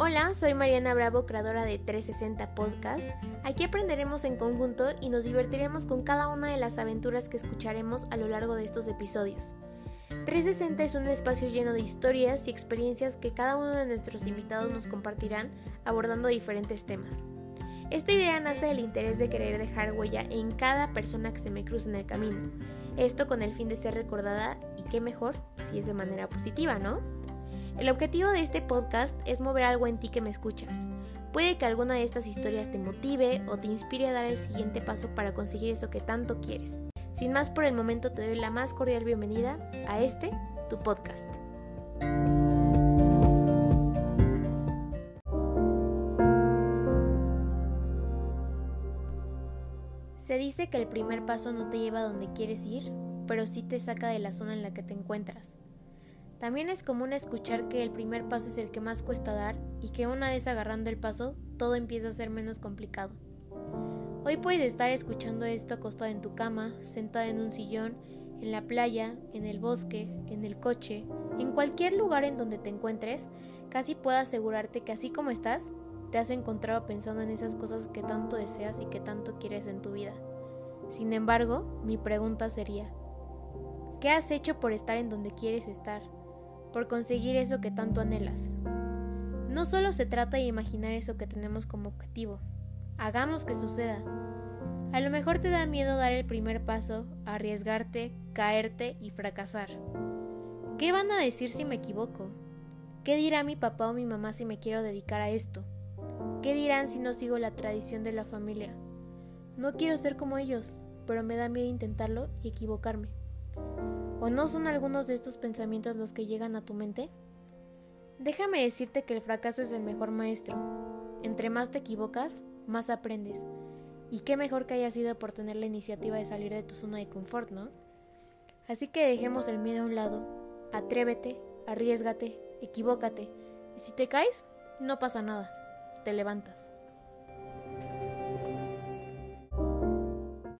Hola, soy Mariana Bravo, creadora de 360 Podcast. Aquí aprenderemos en conjunto y nos divertiremos con cada una de las aventuras que escucharemos a lo largo de estos episodios. 360 es un espacio lleno de historias y experiencias que cada uno de nuestros invitados nos compartirán abordando diferentes temas. Esta idea nace del interés de querer dejar huella en cada persona que se me cruce en el camino. Esto con el fin de ser recordada y qué mejor si es de manera positiva, ¿no? El objetivo de este podcast es mover algo en ti que me escuchas. Puede que alguna de estas historias te motive o te inspire a dar el siguiente paso para conseguir eso que tanto quieres. Sin más por el momento te doy la más cordial bienvenida a este, tu podcast. Se dice que el primer paso no te lleva a donde quieres ir, pero sí te saca de la zona en la que te encuentras. También es común escuchar que el primer paso es el que más cuesta dar y que una vez agarrando el paso, todo empieza a ser menos complicado. Hoy puedes estar escuchando esto acostado en tu cama, sentada en un sillón, en la playa, en el bosque, en el coche, en cualquier lugar en donde te encuentres, casi puedo asegurarte que así como estás, te has encontrado pensando en esas cosas que tanto deseas y que tanto quieres en tu vida. Sin embargo, mi pregunta sería, ¿qué has hecho por estar en donde quieres estar? Por conseguir eso que tanto anhelas. No solo se trata de imaginar eso que tenemos como objetivo, hagamos que suceda. A lo mejor te da miedo dar el primer paso, arriesgarte, caerte y fracasar. ¿Qué van a decir si me equivoco? ¿Qué dirá mi papá o mi mamá si me quiero dedicar a esto? ¿Qué dirán si no sigo la tradición de la familia? No quiero ser como ellos, pero me da miedo intentarlo y equivocarme. ¿O no son algunos de estos pensamientos los que llegan a tu mente? Déjame decirte que el fracaso es el mejor maestro. Entre más te equivocas, más aprendes. Y qué mejor que haya sido por tener la iniciativa de salir de tu zona de confort, ¿no? Así que dejemos el miedo a un lado. Atrévete, arriesgate, equivócate. Y si te caes, no pasa nada. Te levantas.